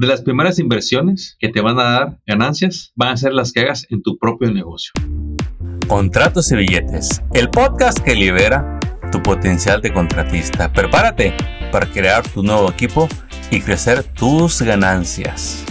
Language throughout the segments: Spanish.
de las primeras inversiones que te van a dar ganancias van a ser las que hagas en tu propio negocio. Contratos y billetes, el podcast que libera tu potencial de contratista. Prepárate para crear tu nuevo equipo y crecer tus ganancias.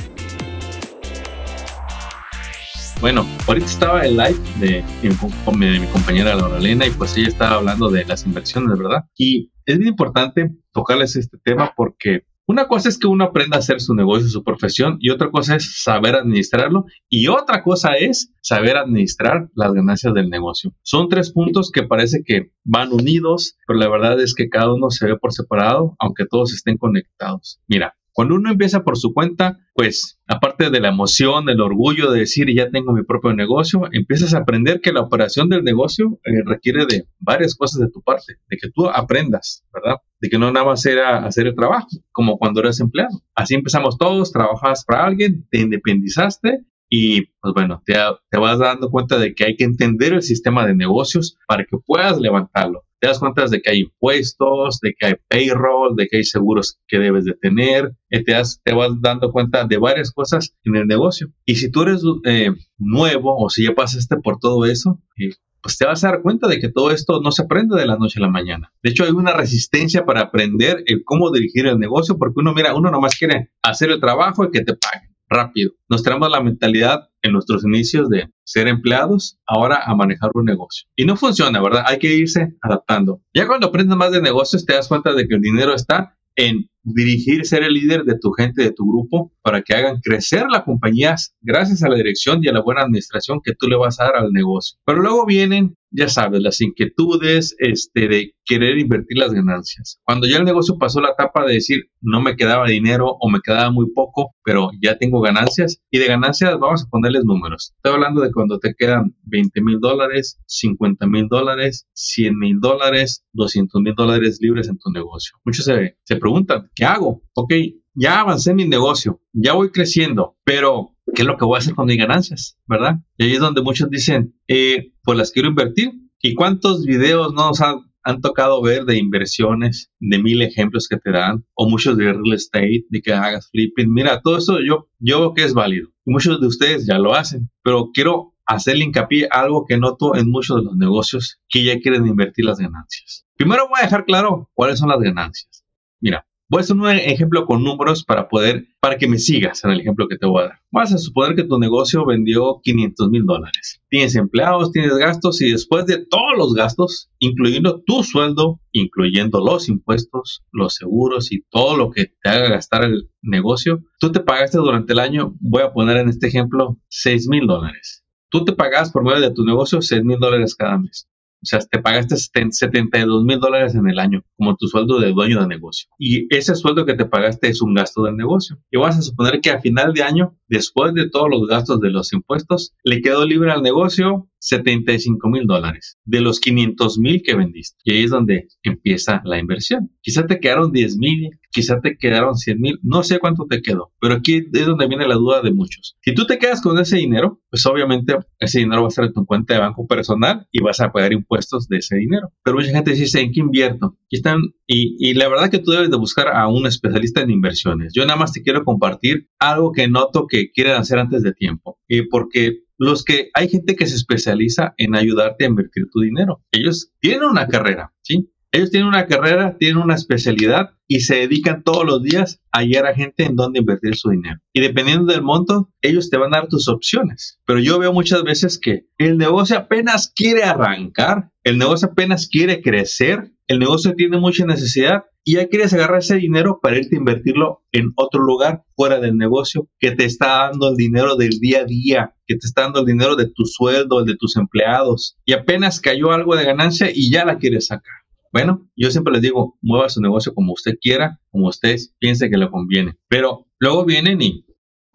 Bueno, ahorita estaba el live de, de mi compañera Laura y pues ella estaba hablando de las inversiones, ¿verdad? Y es bien importante tocarles este tema porque una cosa es que uno aprenda a hacer su negocio, su profesión, y otra cosa es saber administrarlo, y otra cosa es saber administrar las ganancias del negocio. Son tres puntos que parece que van unidos, pero la verdad es que cada uno se ve por separado, aunque todos estén conectados. Mira, cuando uno empieza por su cuenta, pues aparte de la emoción, del orgullo de decir ya tengo mi propio negocio, empiezas a aprender que la operación del negocio eh, requiere de varias cosas de tu parte, de que tú aprendas, ¿verdad? De que no nada más era hacer el trabajo, como cuando eres empleado. Así empezamos todos, trabajas para alguien, te independizaste y pues bueno, te, vas dando cuenta de que hay que entender el sistema de negocios para que puedas levantarlo te das cuenta de que hay impuestos, de que hay payroll, de que hay seguros que debes de tener, te, te vas dando cuenta de varias cosas en el negocio. Y si tú eres eh, nuevo o si ya pasaste por todo eso, eh, pues te vas a dar cuenta de que todo esto no se aprende de la noche a la mañana. De hecho, hay una resistencia para aprender el cómo dirigir el negocio, porque uno, mira, uno nomás quiere hacer el trabajo y que te paguen rápido. Nos tenemos la mentalidad en nuestros inicios de ser empleados, ahora a manejar un negocio. Y no funciona, ¿verdad? Hay que irse adaptando. Ya cuando aprendes más de negocios, te das cuenta de que el dinero está en dirigir, ser el líder de tu gente, de tu grupo, para que hagan crecer la compañía gracias a la dirección y a la buena administración que tú le vas a dar al negocio. Pero luego vienen, ya sabes, las inquietudes este, de querer invertir las ganancias. Cuando ya el negocio pasó la etapa de decir, no me quedaba dinero o me quedaba muy poco, pero ya tengo ganancias, y de ganancias vamos a ponerles números. Estoy hablando de cuando te quedan 20 mil dólares, 50 mil dólares, 100 mil dólares, 200 mil dólares libres en tu negocio. Muchos se, se preguntan, ¿qué hago? Ok, ya avancé en mi negocio, ya voy creciendo, pero ¿qué es lo que voy a hacer con mis ganancias? ¿Verdad? Y ahí es donde muchos dicen, eh, pues las quiero invertir. ¿Y cuántos videos no nos han, tocado ver de inversiones, de mil ejemplos que te dan, o muchos de real estate, de que hagas flipping? Mira, todo eso yo, yo veo que es válido. Muchos de ustedes ya lo hacen, pero quiero hacerle hincapié algo que noto en muchos de los negocios que ya quieren invertir las ganancias. Primero voy a dejar claro cuáles son las ganancias. Mira, Voy a hacer un ejemplo con números para poder, para que me sigas en el ejemplo que te voy a dar. Vas a suponer que tu negocio vendió 500 mil dólares. Tienes empleados, tienes gastos y después de todos los gastos, incluyendo tu sueldo, incluyendo los impuestos, los seguros y todo lo que te haga gastar el negocio, tú te pagaste durante el año, voy a poner en este ejemplo, 6 mil dólares. Tú te pagas por medio de tu negocio 6 mil dólares cada mes. O sea, te pagaste 72 mil dólares en el año como tu sueldo de dueño de negocio. Y ese sueldo que te pagaste es un gasto del negocio. Y vas a suponer que a final de año, después de todos los gastos de los impuestos, le quedó libre al negocio 75 mil dólares de los 500 mil que vendiste. Y ahí es donde empieza la inversión. Quizá te quedaron 10 mil, quizá te quedaron 100 mil, no sé cuánto te quedó, pero aquí es donde viene la duda de muchos. Si tú te quedas con ese dinero, pues obviamente ese dinero va a estar en tu cuenta de banco personal y vas a pagar impuestos de ese dinero. Pero mucha gente dice, ¿en qué invierto? Y, están, y, la verdad que tú debes de buscar a un especialista en inversiones. Yo nada más te quiero compartir algo que noto que quieren hacer antes de tiempo. Y porque los que hay gente que se especializa en ayudarte a invertir tu dinero. Ellos tienen una carrera, ¿sí? Ellos tienen una carrera, tienen una especialidad y se dedican todos los días a guiar a gente en dónde invertir su dinero. Y dependiendo del monto, ellos te van a dar tus opciones. Pero yo veo muchas veces que el negocio apenas quiere arrancar, el negocio apenas quiere crecer, el negocio tiene mucha necesidad y ya quieres agarrar ese dinero para irte a invertirlo en otro lugar fuera del negocio que te está dando el dinero del día a día, que te está dando el dinero de tu sueldo, de tus empleados y apenas cayó algo de ganancia y ya la quieres sacar. Bueno, yo siempre les digo, mueva su negocio como usted quiera, como usted piense que le conviene. Pero luego vienen y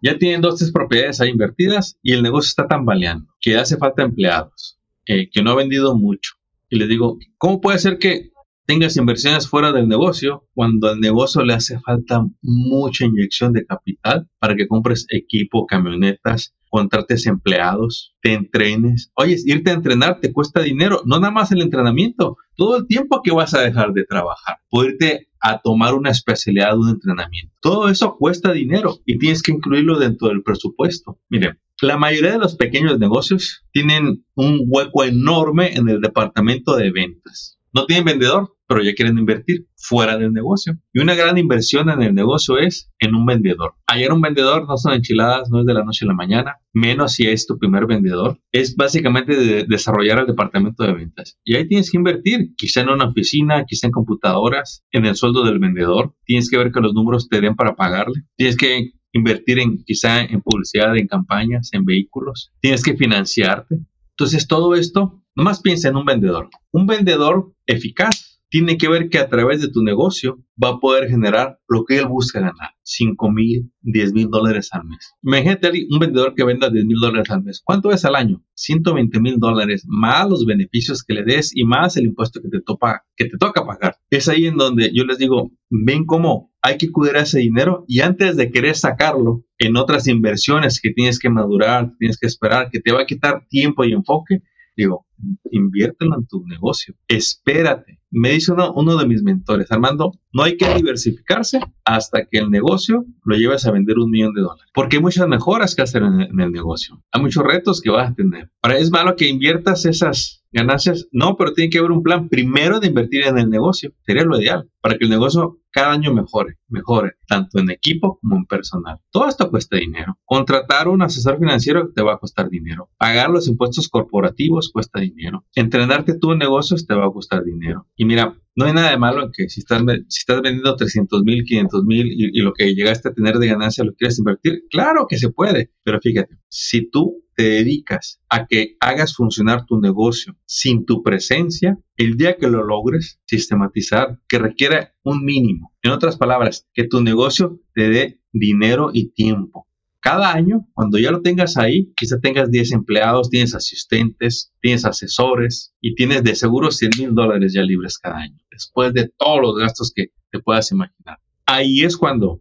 ya tienen dos, tres propiedades ahí invertidas y el negocio está tambaleando, que hace falta empleados, eh, que no ha vendido mucho. Y les digo, ¿cómo puede ser que tengas inversiones fuera del negocio cuando al negocio le hace falta mucha inyección de capital para que compres equipo, camionetas, contrates empleados, te entrenes. Oye, irte a entrenar te cuesta dinero, no nada más el entrenamiento, todo el tiempo que vas a dejar de trabajar. Poderte a tomar una especialidad, un entrenamiento. Todo eso cuesta dinero y tienes que incluirlo dentro del presupuesto. Miren, la mayoría de los pequeños negocios tienen un hueco enorme en el departamento de ventas. No tienen vendedor, pero ya quieren invertir fuera del negocio. Y una gran inversión en el negocio es en un vendedor. Ayer un vendedor no son enchiladas, no es de la noche a la mañana, menos si es tu primer vendedor. Es básicamente desarrollar el departamento de ventas. Y ahí tienes que invertir, quizá en una oficina, quizá en computadoras, en el sueldo del vendedor. Tienes que ver que los números te den para pagarle. Tienes que invertir en quizá en publicidad, en campañas, en vehículos. Tienes que financiarte. Entonces todo esto, nomás piensa en un vendedor. Un vendedor eficaz tiene que ver que a través de tu negocio va a poder generar lo que él busca ganar, 5 mil, 10 mil dólares al mes. Imagínate un vendedor que venda 10 mil dólares al mes. ¿Cuánto es al año? 120 mil dólares, más los beneficios que le des y más el impuesto que te, que te toca pagar. Es ahí en donde yo les digo, ven cómo hay que cuidar ese dinero y antes de querer sacarlo en otras inversiones que tienes que madurar, tienes que esperar, que te va a quitar tiempo y enfoque, digo, inviértelo en tu negocio, espérate. Me dice uno, de mis mentores, Armando, no hay que diversificarse hasta que el negocio lo lleves a vender un millón de dólares, porque hay muchas mejoras que hacer en el, en el negocio, hay muchos retos que vas a tener. Ahora, ¿es malo que inviertas esas ganancias? No, pero tiene que haber un plan primero de invertir en el negocio, sería lo ideal, para que el negocio cada año mejore, mejore, tanto en equipo como en personal. Todo esto cuesta dinero. Contratar un asesor financiero te va a costar dinero. Pagar los impuestos corporativos cuesta dinero. Entrenarte tú en negocios te va a costar dinero. Y mira, no hay nada de malo en que si estás, vendiendo 300 mil, 500 mil y, y, lo que llegaste a tener de ganancia lo quieres invertir, claro que se puede. Pero fíjate, si tú te dedicas a que hagas funcionar tu negocio sin tu presencia, el día que lo logres sistematizar, que requiera un mínimo. En otras palabras, que tu negocio te dé dinero y tiempo. Cada año, cuando ya lo tengas ahí, quizá tengas 10 empleados, tienes asistentes, tienes asesores y tienes de seguro 100 mil dólares ya libres cada año, después de todos los gastos que te puedas imaginar. Ahí es cuando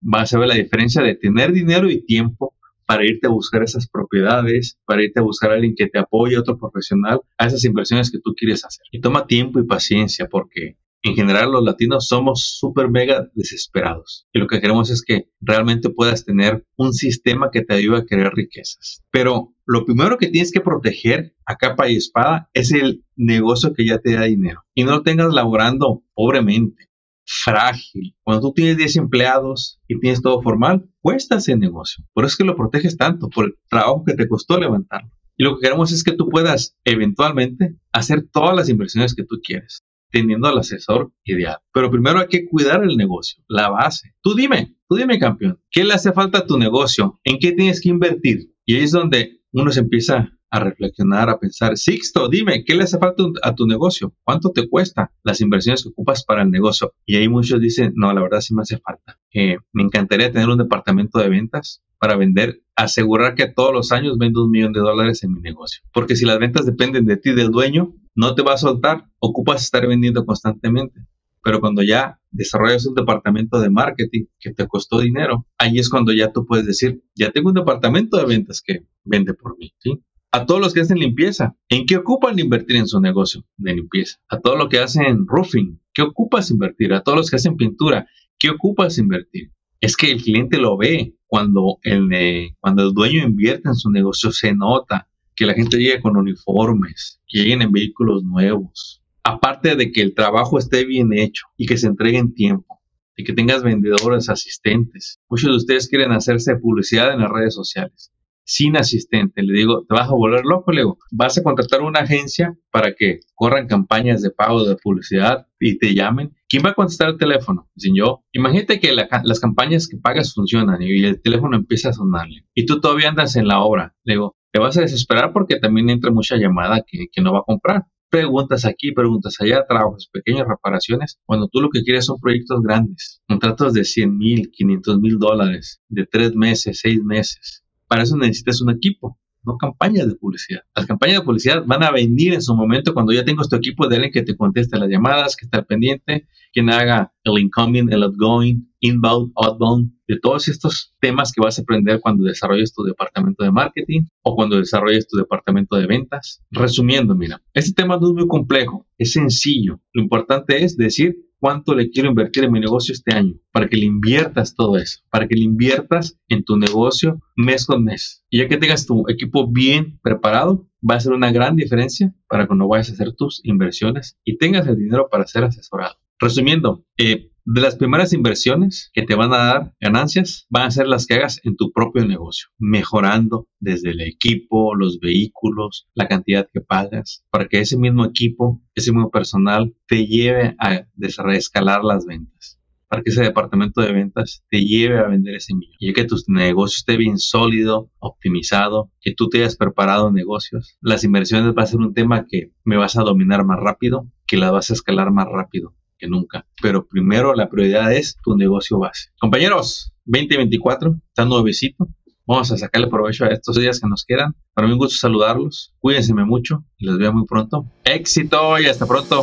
vas a ver la diferencia de tener dinero y tiempo para irte a buscar esas propiedades, para irte a buscar a alguien que te apoye, otro profesional, a esas inversiones que tú quieres hacer. Y toma tiempo y paciencia porque en general los latinos somos súper mega desesperados y lo que queremos es que realmente puedas tener un sistema que te ayude a crear riquezas. Pero lo primero que tienes que proteger a capa y espada es el negocio que ya te da dinero y no lo tengas laborando pobremente frágil. Cuando tú tienes 10 empleados y tienes todo formal, cuesta ese negocio. Por eso es que lo proteges tanto, por el trabajo que te costó levantarlo. Y lo que queremos es que tú puedas eventualmente hacer todas las inversiones que tú quieres, teniendo al asesor ideal. Pero primero hay que cuidar el negocio, la base. Tú dime, tú dime campeón, ¿qué le hace falta a tu negocio? ¿En qué tienes que invertir? Y ahí es donde uno se empieza a reflexionar, a pensar, Sixto, dime, ¿qué le hace falta a tu negocio? ¿Cuánto te cuesta las inversiones que ocupas para el negocio? Y ahí muchos dicen, no, la verdad sí me hace falta. Eh, me encantaría tener un departamento de ventas para vender, asegurar que todos los años vendo un millón de dólares en mi negocio. Porque si las ventas dependen de ti, del dueño, no te va a soltar, ocupas estar vendiendo constantemente. Pero cuando ya desarrollas un departamento de marketing que te costó dinero, ahí es cuando ya tú puedes decir, ya tengo un departamento de ventas que vende por mí, ¿sí? a todos los que hacen limpieza. ¿En qué ocupan invertir en su negocio de limpieza? A todos los que hacen roofing. ¿Qué ocupas invertir? A todos los que hacen pintura. ¿Qué ocupas invertir? Es que el cliente lo ve cuando el, cuando el dueño invierte en su negocio. Se nota que la gente llega con uniformes, que lleguen en vehículos nuevos. Aparte de que el trabajo esté bien hecho y que se entregue en tiempo y que tengas vendedores, asistentes. Muchos de ustedes quieren hacerse publicidad en las redes sociales sin asistente. Le digo, te vas a volver loco, le digo, vas a contratar una agencia para que corran campañas de pago de publicidad y te llamen. ¿Quién va a contestar el teléfono? Dicen yo. Imagínate que las campañas que pagas funcionan y el teléfono empieza a sonarle y tú todavía andas en la obra. Le digo, te vas a desesperar porque también entra mucha llamada que, que no va a comprar. Preguntas aquí, preguntas allá, trabajos, pequeñas reparaciones, cuando tú lo que quieres son proyectos grandes, contratos de 100 mil, 500 mil dólares, de tres meses, seis meses. Para eso necesitas un equipo, no campañas de publicidad. Las campañas de publicidad van a venir en su momento cuando ya tengo este equipo de alguien que te conteste las llamadas, que está pendiente, quien haga el incoming, el outgoing, inbound, outbound, de todos estos temas que vas a aprender cuando desarrolles tu departamento de marketing o cuando desarrolles tu departamento de ventas. Resumiendo, mira, este tema no es muy complejo, es sencillo. Lo importante es decir, cuánto le quiero invertir en mi negocio este año, para que le inviertas todo eso, para que le inviertas en tu negocio mes con mes. Y ya que tengas tu equipo bien preparado, va a ser una gran diferencia para cuando vayas a hacer tus inversiones y tengas el dinero para ser asesorado. Resumiendo, eh, de las primeras inversiones que te van a dar ganancias van a ser las que hagas en tu propio negocio, mejorando desde el equipo, los vehículos, la cantidad que pagas, para que ese mismo equipo, ese mismo personal te lleve a escalar las ventas, para que ese departamento de ventas te lleve a vender ese millón. Y que tu negocio esté bien sólido, optimizado, que tú te hayas preparado negocios. Las inversiones va a ser un tema que me vas a dominar más rápido, que las vas a escalar más rápido que nunca. Pero primero la prioridad es tu negocio base. Compañeros, 2024, está nuevecito. Vamos a sacarle provecho a estos días que nos quedan. Para mí un gusto saludarlos. Cuídense mucho y los veo muy pronto. Éxito y hasta pronto.